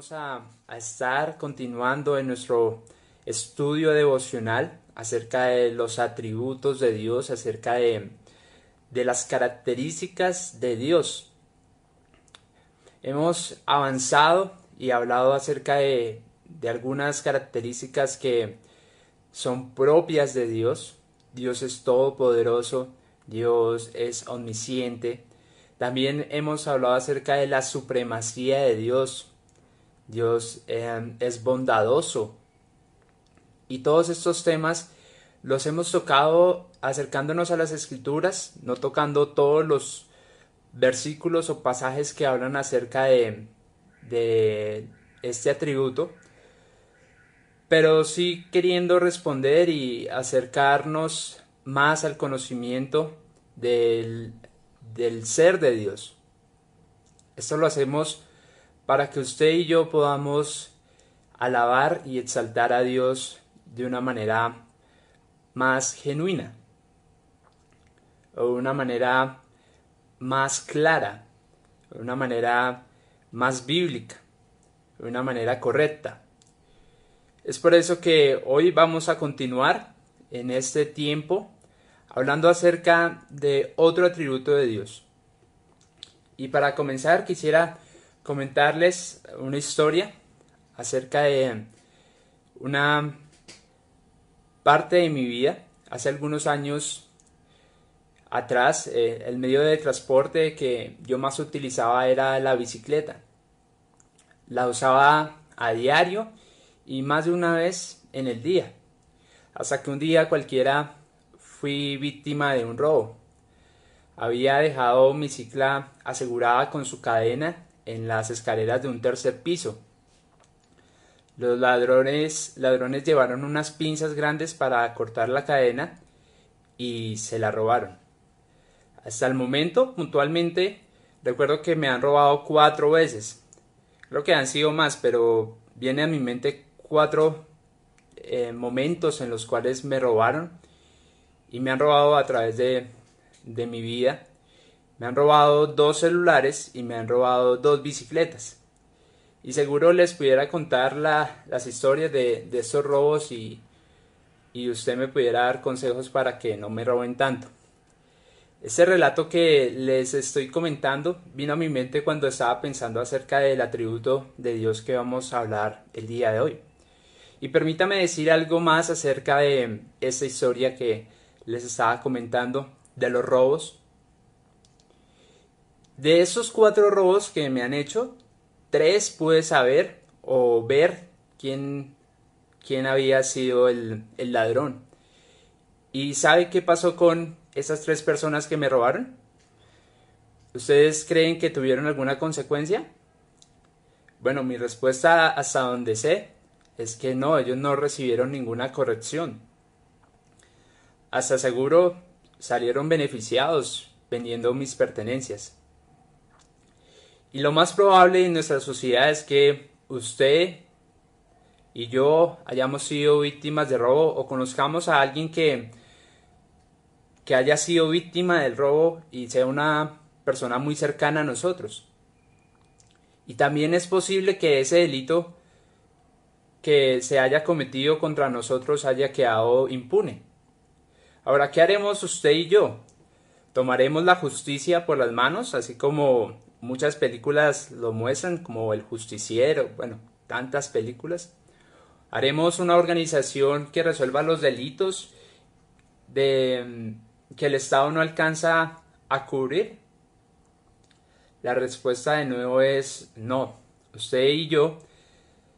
Vamos a, estar continuando en nuestro estudio devocional acerca de los atributos de Dios, acerca de, las características de Dios. Hemos avanzado y hablado acerca de, de algunas características que son propias de Dios. Dios es todopoderoso, Dios es omnisciente. También hemos hablado acerca de la supremacía de Dios, Dios em, es bondadoso. Y todos estos temas los hemos tocado acercándonos a las escrituras, no tocando todos los versículos o pasajes que hablan acerca de, de este atributo, pero sí queriendo responder y acercarnos más al conocimiento del, del ser de Dios. Esto lo hacemos para que usted y yo podamos alabar y exaltar a Dios de una manera más genuina o de una manera más clara, de una manera más bíblica, de una manera correcta. Es por eso que hoy vamos a continuar en este tiempo hablando acerca de otro atributo de Dios. Y para comenzar quisiera comentarles una historia acerca de una parte de mi vida. Hace algunos años atrás, eh, el medio de transporte que yo más utilizaba era la bicicleta. La usaba a diario y más de una vez en el día. Hasta que un día cualquiera fui víctima de un robo. Había dejado mi cicla asegurada con su cadena en las escaleras de un tercer piso. Los ladrones, ladrones llevaron unas pinzas grandes para cortar la cadena y se la robaron. Hasta el momento, puntualmente, recuerdo que me han robado cuatro veces. Creo que han sido más, pero viene a mi mente cuatro eh, momentos en los cuales me robaron y me han robado a través de, de mi vida me han robado dos celulares y me han robado dos bicicletas. Y seguro les pudiera contar las historias de, estos robos y, y usted me pudiera dar consejos para que no me roben tanto. Este relato que les estoy comentando vino a mi mente cuando estaba pensando acerca del atributo de Dios que vamos a hablar el día de hoy. Y permítame decir algo más acerca de esta historia que les estaba comentando de los robos de esos cuatro robos que me han hecho, tres pude saber o ver quién, quién había sido el, el ladrón. ¿Y sabe qué pasó con esas tres personas que me robaron? ¿Ustedes creen que tuvieron alguna consecuencia? Bueno, mi respuesta hasta donde sé es que no, ellos no recibieron ninguna corrección. Hasta seguro salieron beneficiados vendiendo mis pertenencias. Y lo más probable en nuestra sociedad es que usted y yo hayamos sido víctimas de robo o conozcamos a alguien que, que haya sido víctima del robo y sea una persona muy cercana a nosotros. Y también es posible que ese delito que se haya cometido contra nosotros haya quedado impune. Ahora, ¿qué haremos usted y yo? ¿Tomaremos la justicia por las manos, así como muchas películas lo muestran como el justiciero, bueno, tantas películas. Haremos una organización que resuelva los delitos de mm, que el Estado no alcanza a cubrir. La respuesta de nuevo es no. Usted y yo,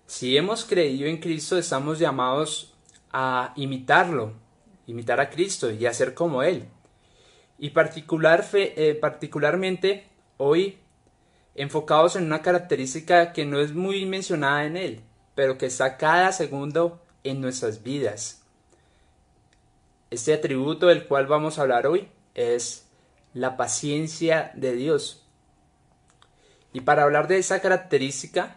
si hemos creído en Cristo, estamos llamados a imitarlo, imitar a Cristo y a ser como Él. Y particular eh, particularmente hoy enfocados en una característica que no es muy mencionada en él, pero que está cada segundo en nuestras vidas. Este atributo del cual vamos a hablar hoy es la paciencia de Dios. Y para hablar de esa característica,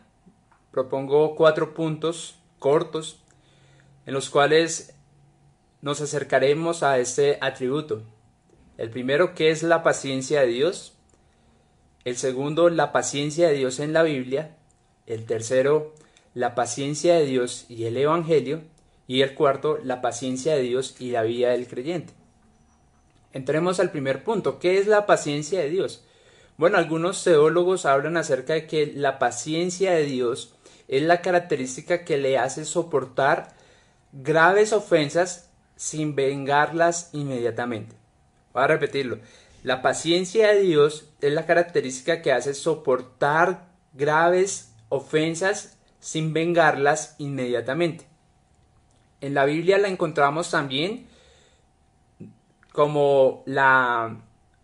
propongo cuatro puntos cortos en los cuales nos acercaremos a este atributo. El primero, que es la paciencia de Dios? El segundo, la paciencia de Dios en la Biblia. El tercero, la paciencia de Dios y el Evangelio. Y el cuarto, la paciencia de Dios y la vida del creyente. Entremos al primer punto. ¿Qué es la paciencia de Dios? Bueno, algunos teólogos hablan acerca de que la paciencia de Dios es la característica que le hace soportar graves ofensas sin vengarlas inmediatamente. Voy a repetirlo. La paciencia de Dios es la característica que hace soportar graves ofensas sin vengarlas inmediatamente. En la Biblia la encontramos también como la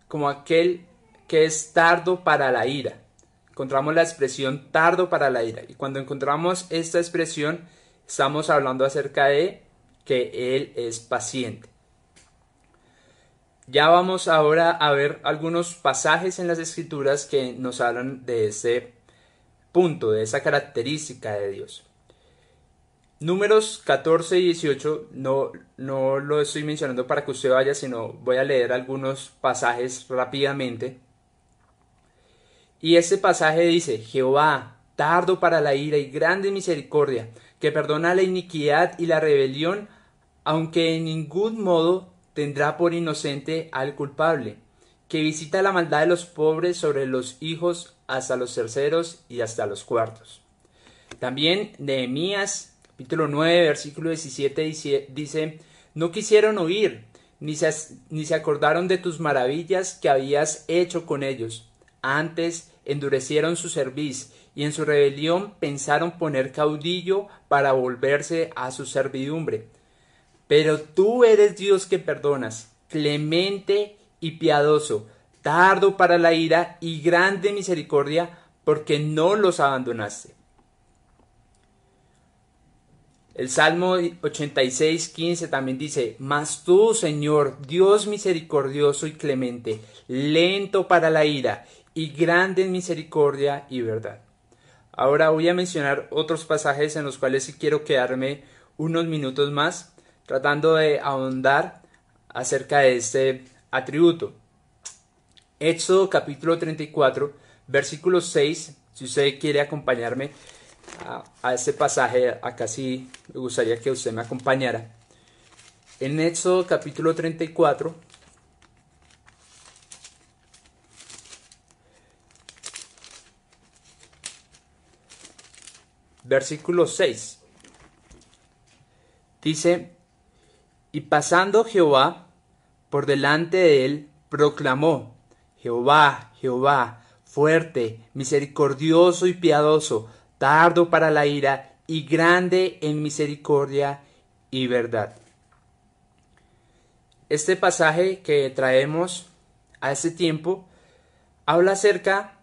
como aquel que es tardo para la ira. Encontramos la expresión tardo para la ira. Y cuando encontramos esta expresión, estamos hablando acerca de que Él es paciente. Ya vamos ahora a ver algunos pasajes en las escrituras que nos hablan de ese punto, de esa característica de Dios. Números 14 y 18 no, no lo estoy mencionando para que usted vaya, sino voy a leer algunos pasajes rápidamente. Y ese pasaje dice, Jehová, tardo para la ira y grande misericordia, que perdona la iniquidad y la rebelión, aunque en ningún modo tendrá por inocente al culpable, que visita la maldad de los pobres sobre los hijos hasta los terceros y hasta los cuartos. También Nehemías capítulo 9 versículo 17 dice, no quisieron oír, ni se, ni se acordaron de tus maravillas que habías hecho con ellos. Antes endurecieron su cerviz y en su rebelión pensaron poner caudillo para volverse a su servidumbre. Pero tú eres Dios que perdonas, clemente y piadoso, tardo para la ira y grande misericordia, porque no los abandonaste. El Salmo 86, 15 también dice, Mas tú, Señor, Dios misericordioso y clemente, lento para la ira y grande en misericordia y verdad. Ahora voy a mencionar otros pasajes en los cuales sí quiero quedarme unos minutos más tratando de ahondar acerca de este atributo. Éxodo capítulo 34, versículo 6, si usted quiere acompañarme a, a este pasaje, acá sí me gustaría que usted me acompañara. En Éxodo capítulo 34, versículo 6. Dice, y pasando Jehová por delante de él, proclamó, Jehová, Jehová, fuerte, misericordioso y piadoso, tardo para la ira y grande en misericordia y verdad. Este pasaje que traemos a este tiempo habla acerca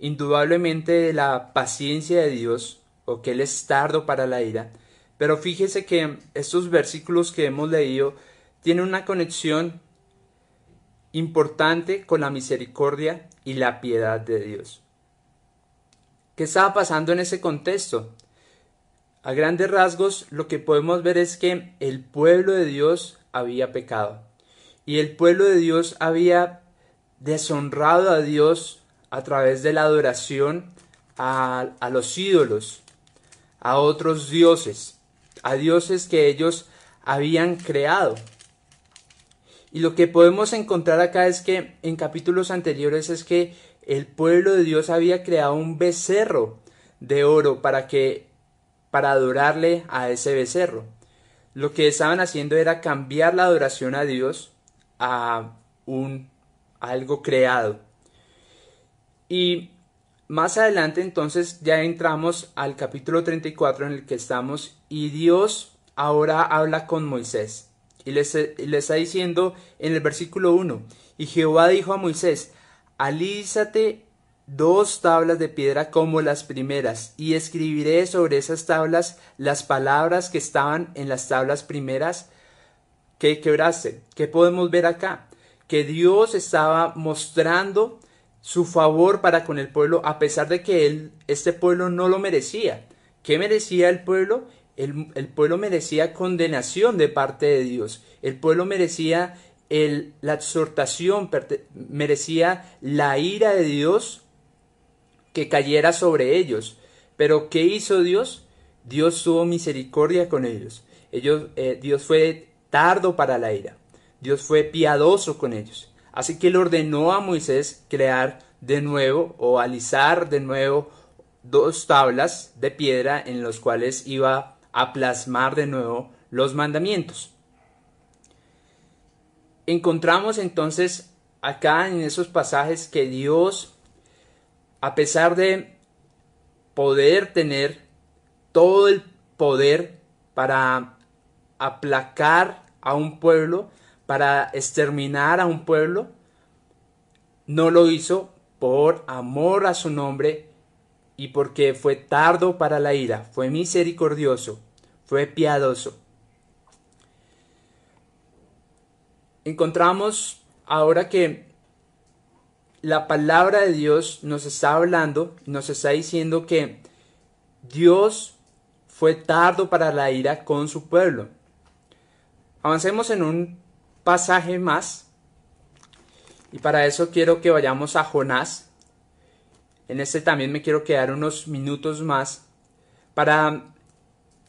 indudablemente de la paciencia de Dios o que Él es tardo para la ira, pero fíjese que estos versículos que hemos leído tienen una conexión importante con la misericordia y la piedad de Dios. ¿Qué estaba pasando en ese contexto? A grandes rasgos lo que podemos ver es que el pueblo de Dios había pecado y el pueblo de Dios había deshonrado a Dios a través de la adoración a, a los ídolos a otros dioses, a dioses que ellos habían creado. Y lo que podemos encontrar acá es que en capítulos anteriores es que el pueblo de Dios había creado un becerro de oro para que para adorarle a ese becerro. Lo que estaban haciendo era cambiar la adoración a Dios a un algo creado. Y más adelante entonces ya entramos al capítulo 34 en el que estamos y Dios ahora habla con Moisés y le, está diciendo en el versículo 1 y Jehová dijo a Moisés alízate dos tablas de piedra como las primeras y escribiré sobre esas tablas las palabras que estaban en las tablas primeras que quebraste. ¿Qué podemos ver acá? Que Dios estaba mostrando su favor para con el pueblo a pesar de que él, este pueblo no lo merecía. ¿Qué merecía el pueblo? El, pueblo merecía condenación de parte de Dios. El pueblo merecía el, la exhortación, merecía la ira de Dios que cayera sobre ellos. Pero ¿qué hizo Dios? Dios tuvo misericordia con ellos. ellos eh, Dios fue tardo para la ira. Dios fue piadoso con ellos. Así que él ordenó a Moisés crear de nuevo o alisar de nuevo dos tablas de piedra en los cuales iba a plasmar de nuevo los mandamientos. Encontramos entonces acá en esos pasajes que Dios, a pesar de poder tener todo el poder para aplacar a un pueblo, para exterminar a un pueblo, no lo hizo por amor a su nombre y porque fue tardo para la ira, fue misericordioso, fue piadoso. Encontramos ahora que la palabra de Dios nos está hablando, nos está diciendo que Dios fue tardo para la ira con su pueblo. Avancemos en un pasaje más y para eso quiero que vayamos a Jonás. En este también me quiero quedar unos minutos más para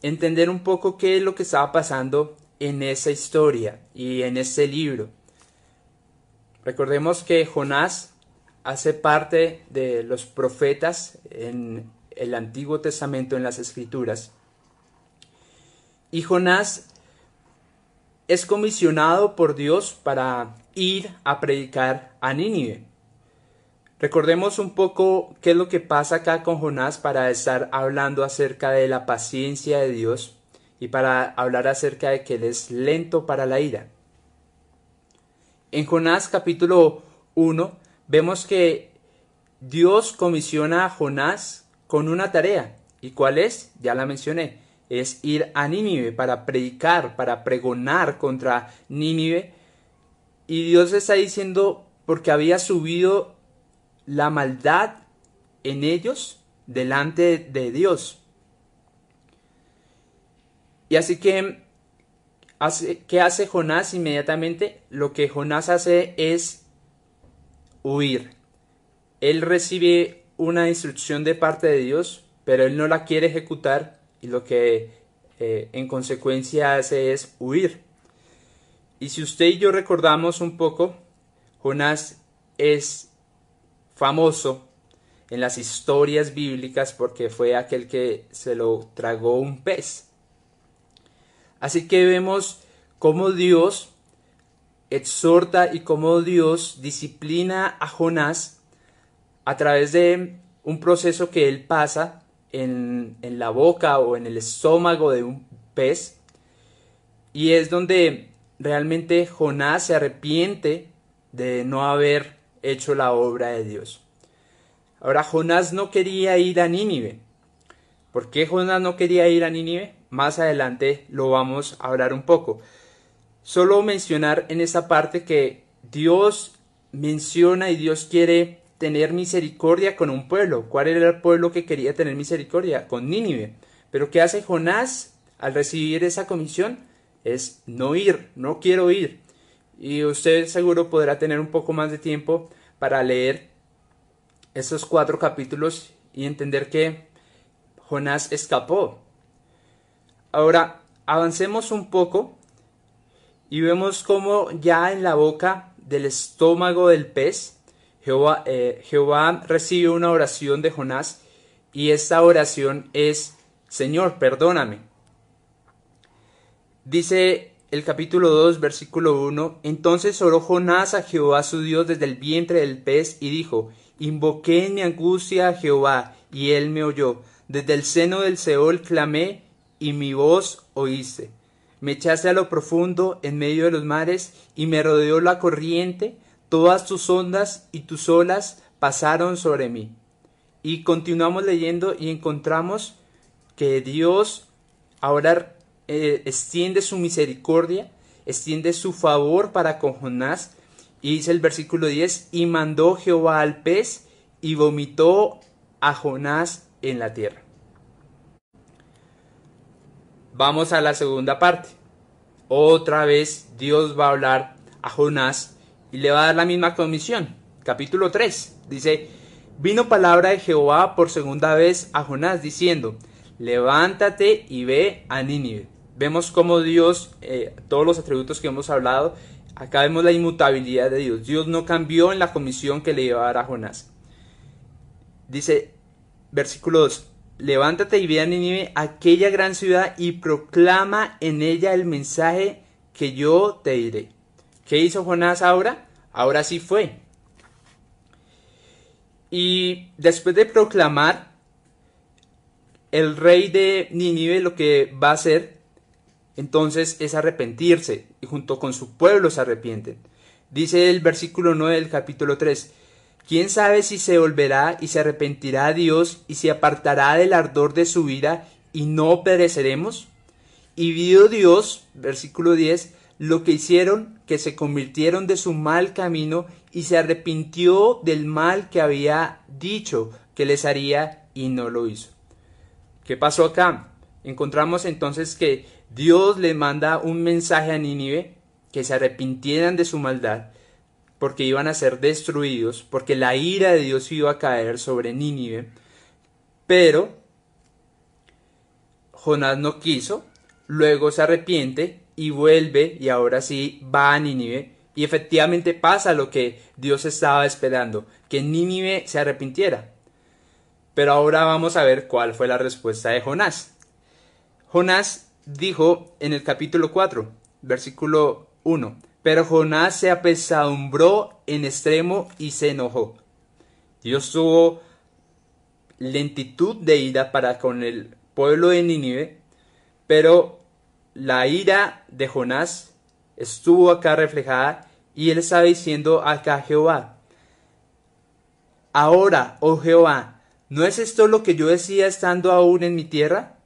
entender un poco qué es lo que estaba pasando en esa historia y en ese libro. Recordemos que Jonás hace parte de los profetas en el Antiguo Testamento, en las Escrituras. Y Jonás es comisionado por Dios para ir a predicar a Nínive. Recordemos un poco qué es lo que pasa acá con Jonás para estar hablando acerca de la paciencia de Dios y para hablar acerca de que Él es lento para la ira. En Jonás capítulo 1 vemos que Dios comisiona a Jonás con una tarea. ¿Y cuál es? Ya la mencioné. Es ir a Nínive para predicar, para pregonar contra Nínive y Dios está diciendo porque había subido la maldad en ellos delante de Dios. Y así que, ¿qué hace Jonás inmediatamente? Lo que Jonás hace es huir. Él recibe una instrucción de parte de Dios, pero él no la quiere ejecutar y lo que eh, en consecuencia hace es huir. Y si usted y yo recordamos un poco, Jonás es famoso en las historias bíblicas porque fue aquel que se lo tragó un pez. Así que vemos cómo Dios exhorta y cómo Dios disciplina a Jonás a través de un proceso que él pasa en, en la boca o en el estómago de un pez. Y es donde realmente Jonás se arrepiente de no haber hecho la obra de Dios. Ahora, Jonás no quería ir a Nínive. ¿Por qué Jonás no quería ir a Nínive? Más adelante lo vamos a hablar un poco. Solo mencionar en esta parte que Dios menciona y Dios quiere tener misericordia con un pueblo. ¿Cuál era el pueblo que quería tener misericordia? Con Nínive. Pero ¿qué hace Jonás al recibir esa comisión? es no ir, no quiero ir. Y usted seguro podrá tener un poco más de tiempo para leer esos cuatro capítulos y entender que Jonás escapó. Ahora, avancemos un poco y vemos cómo ya en la boca del estómago del pez, Jehová, eh, recibe una oración de Jonás y esta oración es, Señor, perdóname. Dice el capítulo 2, versículo 1, Entonces oró Jonás a Jehová su Dios desde el vientre del pez y dijo, Invoqué en mi angustia a Jehová, y él me oyó. Desde el seno del Seol clamé, y mi voz oíste. Me echaste a lo profundo, en medio de los mares, y me rodeó la corriente, todas tus ondas y tus olas pasaron sobre mí. Y continuamos leyendo y encontramos que Dios ahora eh, extiende su misericordia, extiende su favor para con Jonás. Y dice el versículo 10, y mandó Jehová al pez y vomitó a Jonás en la tierra. Vamos a la segunda parte. Otra vez Dios va a hablar a Jonás y le va a dar la misma comisión. Capítulo 3 dice, vino palabra de Jehová por segunda vez a Jonás diciendo, levántate y ve a Nínive. Vemos cómo Dios, eh, todos los atributos que hemos hablado, acá vemos la inmutabilidad de Dios. Dios no cambió en la comisión que le iba a dar a Jonás. Dice, versículo 2, levántate y ve a Nínive, aquella gran ciudad, y proclama en ella el mensaje que yo te diré. ¿Qué hizo Jonás ahora? Ahora sí fue. Y después de proclamar, el rey de Nínive lo que va a hacer entonces es arrepentirse y junto con su pueblo se arrepienten. Dice el versículo 9 del capítulo 3, ¿quién sabe si se volverá y se arrepentirá a Dios y se apartará del ardor de su vida y no pereceremos? Y vio Dios, versículo 10, lo que hicieron, que se convirtieron de su mal camino y se arrepintió del mal que había dicho que les haría y no lo hizo. ¿Qué pasó acá? Encontramos entonces que Dios le manda un mensaje a Nínive que se arrepintieran de su maldad porque iban a ser destruidos, porque la ira de Dios iba a caer sobre Nínive, pero Jonás no quiso, luego se arrepiente y vuelve y ahora sí va a Nínive y efectivamente pasa lo que Dios estaba esperando, que Nínive se arrepintiera. Pero ahora vamos a ver cuál fue la respuesta de Jonás. Jonás dijo en el capítulo 4, versículo 1, pero Jonás se apesadumbró en extremo y se enojó. Dios tuvo lentitud de ira para con el pueblo de Nínive, pero la ira de Jonás estuvo acá reflejada y él estaba diciendo acá a Jehová, ahora, oh Jehová, ¿no es esto lo que yo decía estando aún en mi tierra?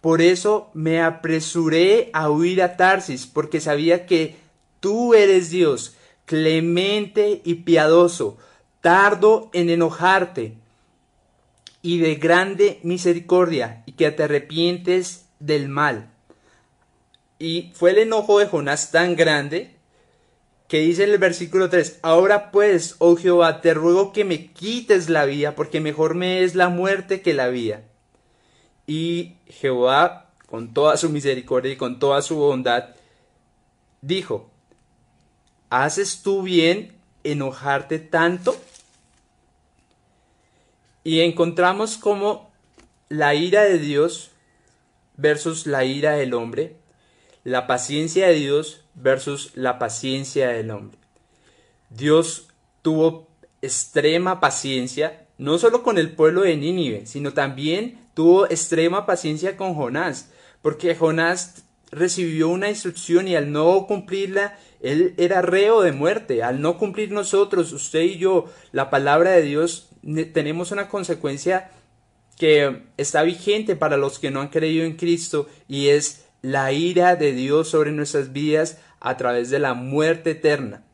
Por eso me apresuré a huir a Tarsis, porque sabía que tú eres Dios, clemente y piadoso, tardo en enojarte y de grande misericordia, y que te arrepientes del mal. Y fue el enojo de Jonás tan grande que dice en el versículo 3, ahora pues, oh Jehová, te ruego que me quites la vida, porque mejor me es la muerte que la vida. Y Jehová, con toda su misericordia y con toda su bondad, dijo, ¿haces tú bien enojarte tanto? Y encontramos como la ira de Dios versus la ira del hombre la paciencia de Dios versus la paciencia del hombre. Dios tuvo extrema paciencia, no solo con el pueblo de Nínive, sino también tuvo extrema paciencia con Jonás, porque Jonás recibió una instrucción y al no cumplirla, él era reo de muerte. Al no cumplir nosotros, usted y yo, la palabra de Dios, tenemos una consecuencia que está vigente para los que no han creído en Cristo y es la ira de Dios sobre nuestras vidas a través de la muerte eterna.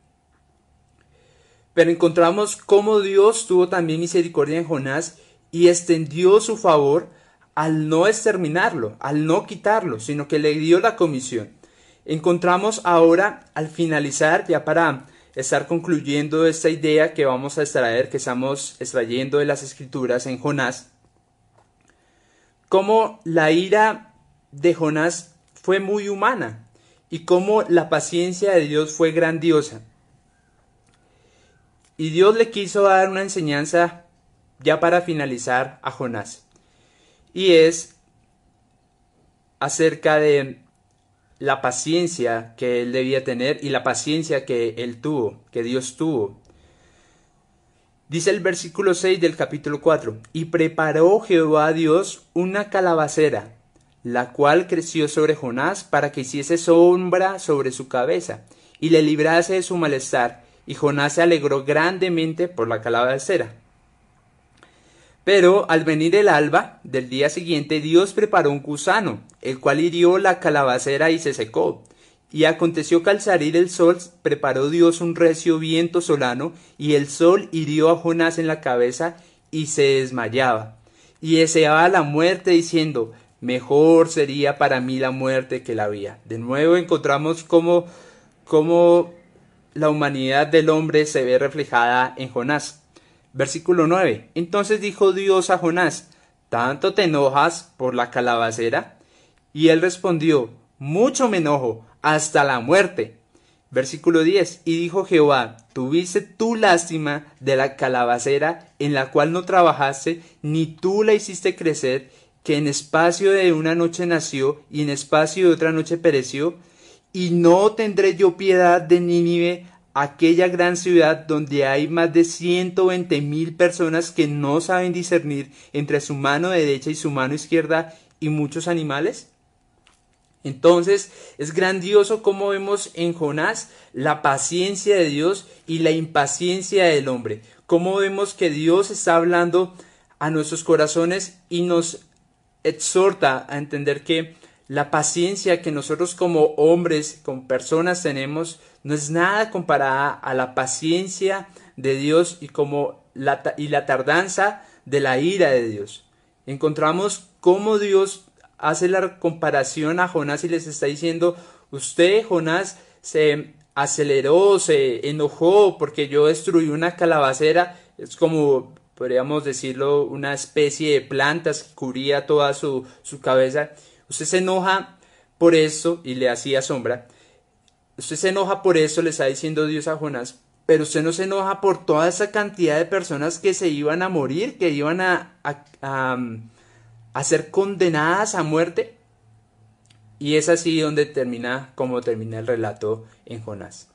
Pero encontramos cómo Dios tuvo también misericordia en Jonás y extendió su favor al no exterminarlo, al no quitarlo, sino que le dio la comisión. Encontramos ahora, al finalizar, ya para estar concluyendo esta idea que vamos a extraer, que estamos extrayendo de las escrituras en Jonás, cómo la ira de Jonás fue muy humana y cómo la paciencia de Dios fue grandiosa. Y Dios le quiso dar una enseñanza ya para finalizar a Jonás. Y es acerca de la paciencia que él debía tener y la paciencia que él tuvo, que Dios tuvo. Dice el versículo 6 del capítulo 4, y preparó Jehová Dios una calabacera la cual creció sobre Jonás para que hiciese sombra sobre su cabeza y le librase de su malestar, y Jonás se alegró grandemente por la calabacera. Pero al venir el alba del día siguiente, Dios preparó un gusano, el cual hirió la calabacera y se secó. Y aconteció que al salir el sol, preparó Dios un recio viento solano, y el sol hirió a Jonás en la cabeza, y se desmayaba. Y deseaba la muerte, diciendo, mejor sería para mí la muerte que la vida. De nuevo encontramos cómo, cómo la humanidad del hombre se ve reflejada en Jonás. Versículo 9. Entonces dijo Dios a Jonás, ¿tanto te enojas por la calabacera? Y él respondió, mucho me enojo, hasta la muerte. Versículo 10. Y dijo Jehová, tuviste tú lástima de la calabacera en la cual no trabajaste, ni tú la hiciste crecer, que en espacio de una noche nació y en espacio de otra noche pereció, y no tendré yo piedad de Nínive, aquella gran ciudad donde hay más de ciento veinte mil personas que no saben discernir entre su mano derecha y su mano izquierda y muchos animales? Entonces es grandioso como vemos en Jonás la paciencia de Dios y la impaciencia del hombre. Cómo vemos que Dios está hablando a nuestros corazones y nos exhorta a entender que la paciencia que nosotros como hombres, como personas tenemos, no es nada comparada a la paciencia de Dios y, como la, y la tardanza de la ira de Dios. Encontramos cómo Dios hace la comparación a Jonás y les está diciendo, usted, Jonás, se aceleró, se enojó porque yo destruí una calabacera, es como podríamos decirlo, una especie de plantas que cubría toda su, su cabeza. Usted se enoja por eso y le hacía sombra. Usted se enoja por eso, le está diciendo Dios a Jonás, pero usted no se enoja por toda esa cantidad de personas que se iban a morir, que iban a, a a ser condenadas a muerte. Y es así donde termina, como termina el relato en Jonás.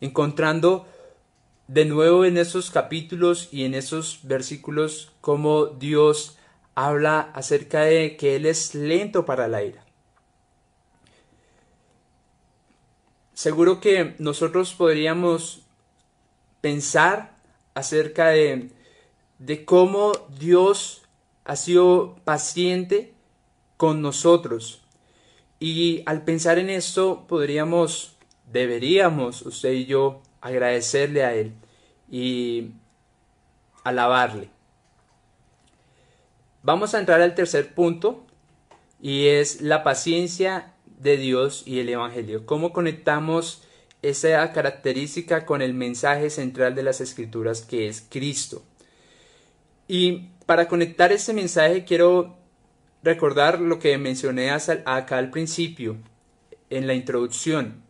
Encontrando de nuevo en esos capítulos y en esos versículos cómo Dios habla acerca de que Él es lento para la ira. Seguro que nosotros podríamos pensar acerca de, de cómo Dios ha sido paciente con nosotros. Y al pensar en esto, podríamos, deberíamos, usted y yo, agradecerle a Él y alabarle. Vamos a entrar al tercer punto y es la paciencia de Dios y el Evangelio. ¿Cómo conectamos esa característica con el mensaje central de las Escrituras que es Cristo? Y para conectar este mensaje quiero recordar lo que mencioné acá al principio, en la introducción.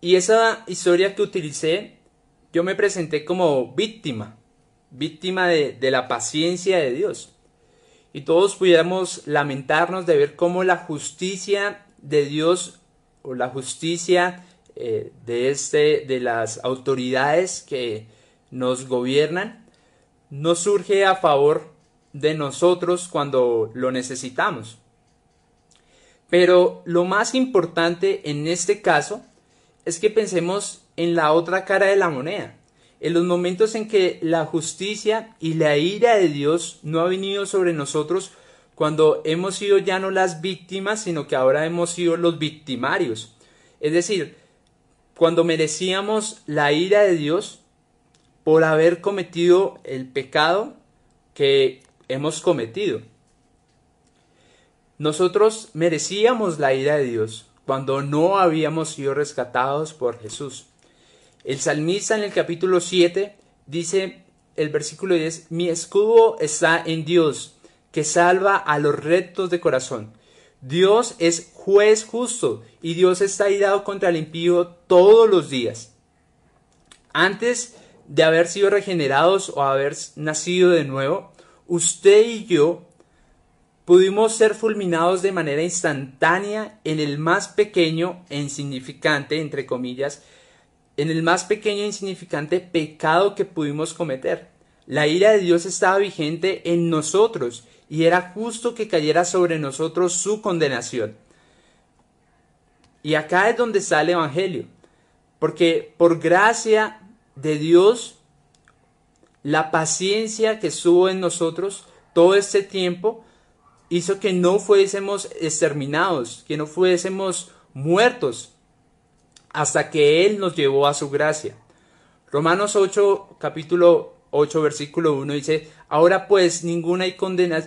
Y esa historia que utilicé, yo me presenté como víctima, víctima de, la paciencia de Dios. Y todos pudiéramos lamentarnos de ver cómo la justicia de Dios o la justicia eh, de, este, de las autoridades que nos gobiernan no surge a favor de nosotros cuando lo necesitamos. Pero lo más importante en este caso es que pensemos en la otra cara de la moneda, en los momentos en que la justicia y la ira de Dios no ha venido sobre nosotros cuando hemos sido ya no las víctimas, sino que ahora hemos sido los victimarios. Es decir, cuando merecíamos la ira de Dios, por haber cometido el pecado que hemos cometido. Nosotros merecíamos la ira de Dios cuando no habíamos sido rescatados por Jesús. El salmista en el capítulo 7 dice el versículo 10, mi escudo está en Dios, que salva a los rectos de corazón. Dios es juez justo y Dios está irado contra el impío todos los días. Antes de haber sido regenerados o haber nacido de nuevo, usted y yo pudimos ser fulminados de manera instantánea en el más pequeño e insignificante, entre comillas, en el más pequeño e insignificante pecado que pudimos cometer. La ira de Dios estaba vigente en nosotros y era justo que cayera sobre nosotros su condenación. Y acá es donde está el Evangelio, porque por gracia de Dios, la paciencia que estuvo en nosotros todo este tiempo, hizo que no fuésemos exterminados, que no fuésemos muertos, hasta que Él nos llevó a su gracia. Romanos 8, capítulo 8, versículo 1 dice, ahora pues ninguna,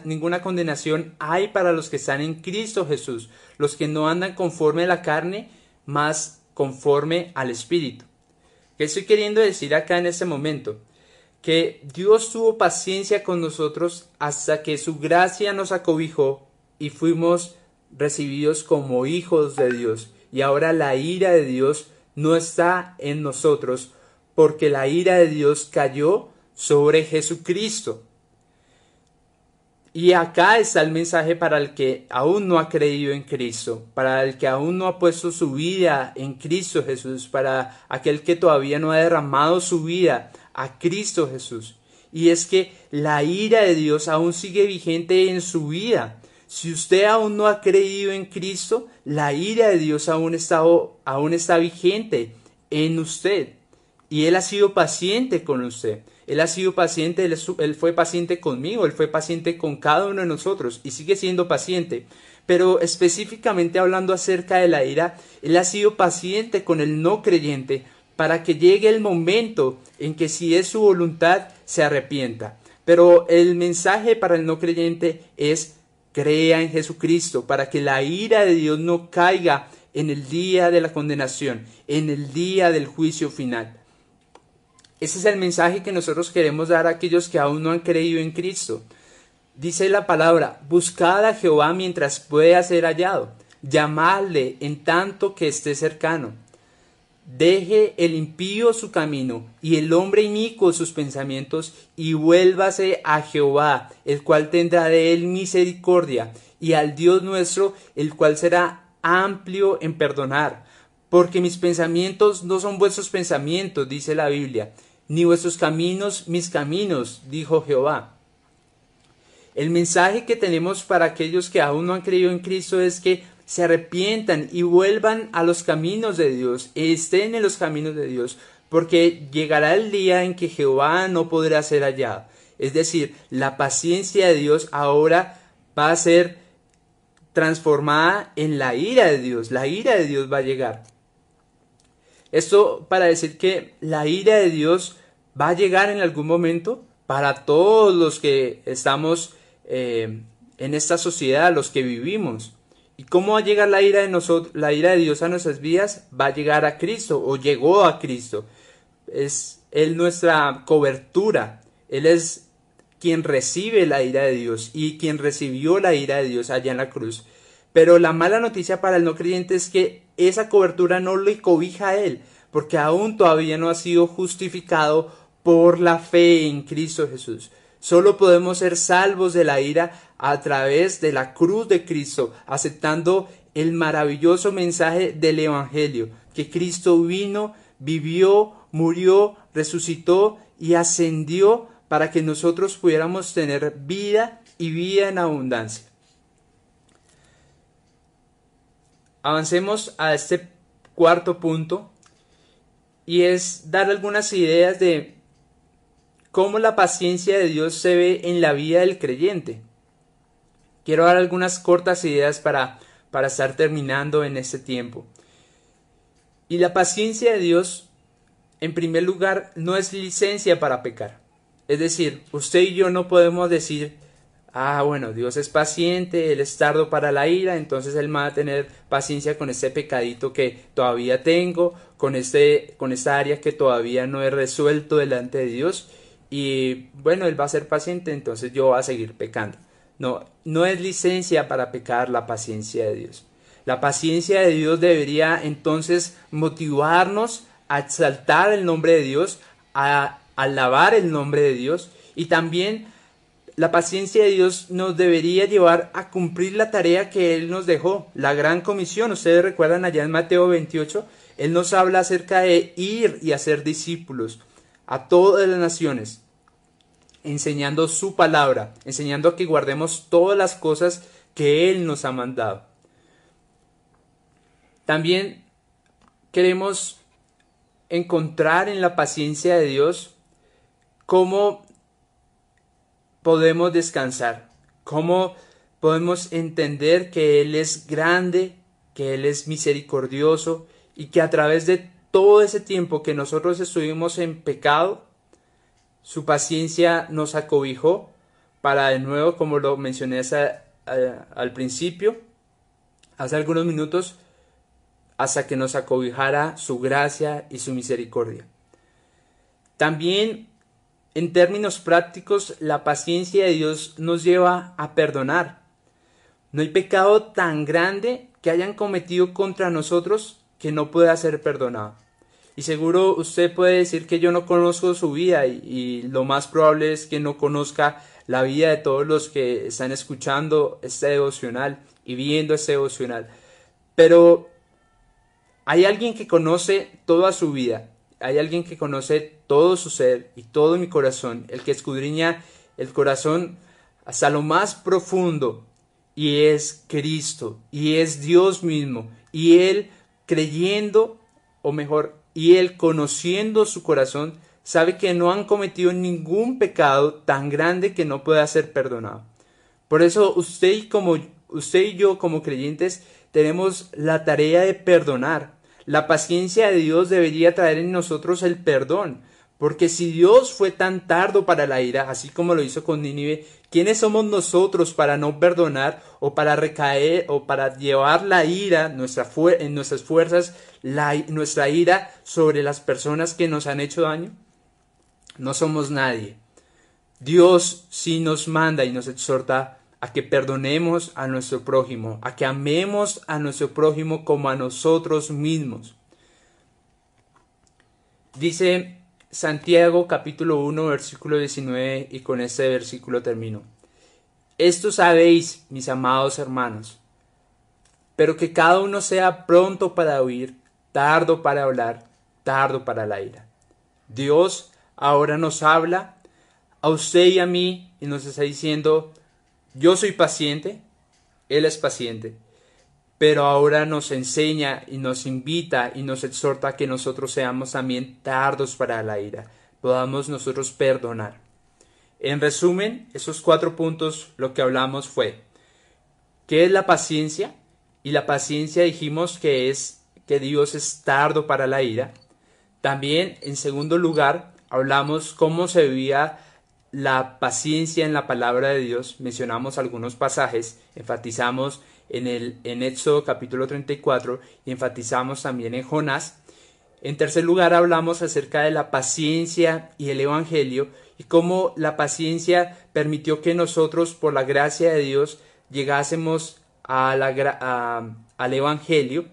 ninguna condenación hay para los que están en Cristo Jesús, los que no andan conforme a la carne, más conforme al Espíritu. ¿Qué estoy queriendo decir acá en este momento? Que Dios tuvo paciencia con nosotros hasta que su gracia nos acobijó y fuimos recibidos como hijos de Dios. Y ahora la ira de Dios no está en nosotros, porque la ira de Dios cayó sobre Jesucristo. Y acá está el mensaje para el que aún no ha creído en Cristo, para el que aún no ha puesto su vida en Cristo Jesús, para aquel que todavía no ha derramado su vida a Cristo Jesús. Y es que la ira de Dios aún sigue vigente en su vida. Si usted aún no ha creído en Cristo, la ira de Dios aún está, aún está vigente en usted. Y Él ha sido paciente con usted. Él ha sido paciente, él, fue paciente conmigo, Él fue paciente con cada uno de nosotros y sigue siendo paciente. Pero específicamente hablando acerca de la ira, Él ha sido paciente con el no creyente para que llegue el momento en que si es su voluntad se arrepienta. Pero el mensaje para el no creyente es crea en Jesucristo para que la ira de Dios no caiga en el día de la condenación, en el día del juicio final. Ese es el mensaje que nosotros queremos dar a aquellos que aún no han creído en Cristo. Dice la palabra, buscad a Jehová mientras pueda ser hallado, llamadle en tanto que esté cercano. Deje el impío su camino y el hombre inicuo sus pensamientos y vuélvase a Jehová, el cual tendrá de él misericordia, y al Dios nuestro, el cual será amplio en perdonar. Porque mis pensamientos no son vuestros pensamientos, dice la Biblia, ni vuestros caminos mis caminos, dijo Jehová. El mensaje que tenemos para aquellos que aún no han creído en Cristo es que se arrepientan y vuelvan a los caminos de Dios, estén en los caminos de Dios, porque llegará el día en que Jehová no podrá ser hallado. Es decir, la paciencia de Dios ahora va a ser transformada en la ira de Dios. La ira de Dios va a llegar. Esto para decir que la ira de Dios va a llegar en algún momento para todos los que estamos eh, en esta sociedad, los que vivimos. ¿Y cómo va a llegar la ira de nosotros, la ira de Dios a nuestras vidas? Va a llegar a Cristo o llegó a Cristo. Es Él nuestra cobertura. Él es quien recibe la ira de Dios y quien recibió la ira de Dios allá en la cruz. Pero la mala noticia para el no creyente es que esa cobertura no le cobija a Él, porque aún todavía no ha sido justificado por la fe en Cristo Jesús. Solo podemos ser salvos de la ira a través de la cruz de Cristo, aceptando el maravilloso mensaje del Evangelio, que Cristo vino, vivió, murió, resucitó y ascendió para que nosotros pudiéramos tener vida y vida en abundancia. Avancemos a este cuarto punto y es dar algunas ideas de cómo la paciencia de Dios se ve en la vida del creyente. Quiero dar algunas cortas ideas para, para estar terminando en este tiempo. Y la paciencia de Dios, en primer lugar, no es licencia para pecar. Es decir, usted y yo no podemos decir, ah, bueno, Dios es paciente, Él es tardo para la ira, entonces Él va a tener paciencia con este pecadito que todavía tengo, con, este, con esta área que todavía no he resuelto delante de Dios, y bueno, él va a ser paciente, entonces yo voy a seguir pecando. No, no es licencia para pecar la paciencia de Dios. La paciencia de Dios debería entonces motivarnos a exaltar el nombre de Dios, a alabar el nombre de Dios y también la paciencia de Dios nos debería llevar a cumplir la tarea que Él nos dejó, la gran comisión. Ustedes recuerdan allá en Mateo 28, Él nos habla acerca de ir y hacer discípulos a todas las naciones, enseñando su palabra, enseñando que guardemos todas las cosas que Él nos ha mandado. También queremos encontrar en la paciencia de Dios cómo podemos descansar, cómo podemos entender que Él es grande, que Él es misericordioso y que a través de todo ese tiempo que nosotros estuvimos en pecado, su paciencia nos acobijó para de nuevo, como lo mencioné al principio, hace algunos minutos, hasta que nos acobijara su gracia y su misericordia. También en términos prácticos, la paciencia de Dios nos lleva a perdonar. No hay pecado tan grande que hayan cometido contra nosotros que no pueda ser perdonado. Y seguro usted puede decir que yo no conozco su vida y, lo más probable es que no conozca la vida de todos los que están escuchando este devocional y viendo este devocional. Pero hay alguien que conoce toda su vida, hay alguien que conoce todo su ser y todo mi corazón, el que escudriña el corazón hasta lo más profundo y es Cristo y es Dios mismo y Él creyendo o mejor y Él conociendo su corazón sabe que no han cometido ningún pecado tan grande que no pueda ser perdonado. Por eso usted y, como, usted y yo como creyentes tenemos la tarea de perdonar. La paciencia de Dios debería traer en nosotros el perdón. Porque si Dios fue tan tardo para la ira, así como lo hizo con Nínive, ¿quiénes somos nosotros para no perdonar o para recaer o para llevar la ira en nuestras fuerzas, nuestra ira sobre las personas que nos han hecho daño? No somos nadie. Dios sí nos manda y nos exhorta a que perdonemos a nuestro prójimo, a que amemos a nuestro prójimo como a nosotros mismos. Dice Santiago capítulo 1 versículo 19 y con este versículo termino. Esto sabéis, mis amados hermanos, pero que cada uno sea pronto para oír, tardo para hablar, tardo para la ira. Dios ahora nos habla a usted y a mí y nos está diciendo, yo soy paciente, Él es paciente pero ahora nos enseña y nos invita y nos exhorta a que nosotros seamos también tardos para la ira, podamos nosotros perdonar. En resumen, esos cuatro puntos lo que hablamos fue, ¿qué es la paciencia? Y la paciencia dijimos que es que Dios es tardo para la ira. También, en segundo lugar, hablamos cómo se vivía la paciencia en la palabra de Dios. Mencionamos algunos pasajes, enfatizamos en, el, en Éxodo capítulo 34 y enfatizamos también en Jonás. En tercer lugar hablamos acerca de la paciencia y el Evangelio y cómo la paciencia permitió que nosotros, por la gracia de Dios, llegásemos al Evangelio.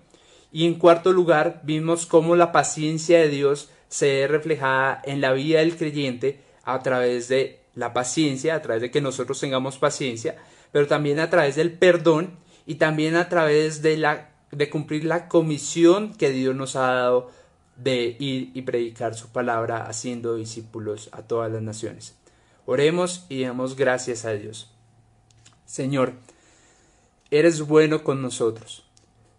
Y en cuarto lugar vimos cómo la paciencia de Dios se ve reflejada en la vida del creyente a través de la paciencia, a través de que nosotros tengamos paciencia, pero también a través del perdón y también a través de, la, de cumplir la comisión que Dios nos ha dado de ir y predicar su palabra haciendo discípulos a todas las naciones. Oremos y demos gracias a Dios. Señor, eres bueno con nosotros.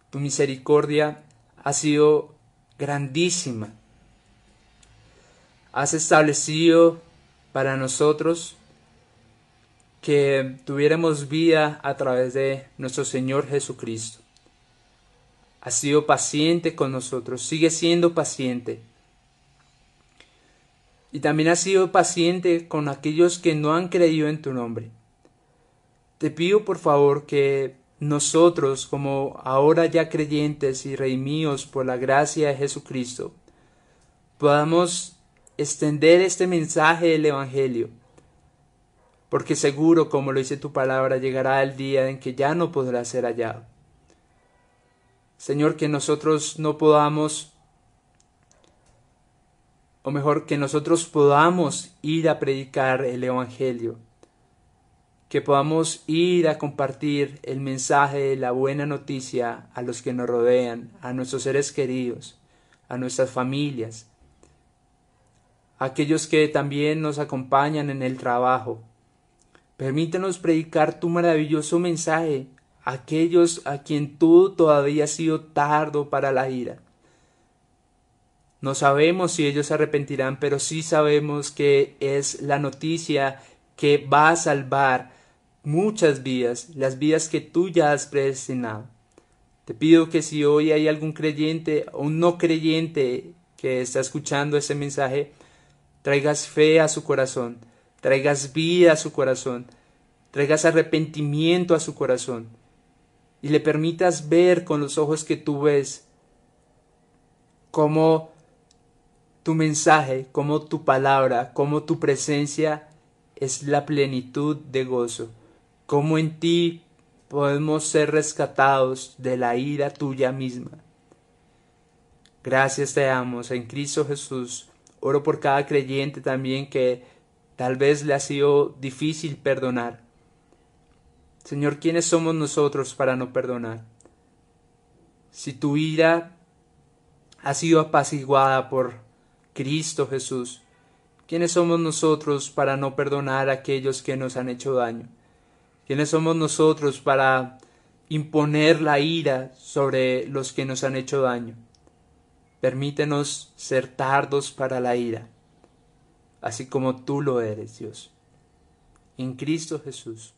Tu misericordia ha sido grandísima. Has establecido para nosotros que tuviéramos vida a través de nuestro Señor Jesucristo. Ha sido paciente con nosotros, sigue siendo paciente. Y también ha sido paciente con aquellos que no han creído en tu nombre. Te pido por favor que nosotros, como ahora ya creyentes y redimidos por la gracia de Jesucristo, podamos extender este mensaje del Evangelio porque seguro, como lo dice tu palabra, llegará el día en que ya no podrá ser hallado. Señor, que nosotros no podamos, o mejor, que nosotros podamos ir a predicar el Evangelio, que podamos ir a compartir el mensaje de la buena noticia a los que nos rodean, a nuestros seres queridos, a nuestras familias, a aquellos que también nos acompañan en el trabajo, Permítanos predicar tu maravilloso mensaje a aquellos a quien tú todavía has sido tardo para la ira. No sabemos si ellos se arrepentirán, pero sí sabemos que es la noticia que va a salvar muchas vidas, las vidas que tú ya has predestinado. Te pido que si hoy hay algún creyente o un no creyente que está escuchando ese mensaje, traigas fe a su corazón, traigas vida a su corazón, traigas arrepentimiento a su corazón y le permitas ver con los ojos que tú ves cómo tu mensaje, como tu palabra, como tu presencia es la plenitud de gozo, como en ti podemos ser rescatados de la ira tuya misma. Gracias te damos en Cristo Jesús. Oro por cada creyente también que tal vez le ha sido difícil perdonar. Señor, ¿quiénes somos nosotros para no perdonar? Si tu ira ha sido apaciguada por Cristo Jesús, ¿quiénes somos nosotros para no perdonar a aquellos que nos han hecho daño? ¿Quiénes somos nosotros para imponer la ira sobre los que nos han hecho daño? Permítenos ser tardos para la ira, así como tú lo eres, Dios. En Cristo Jesús.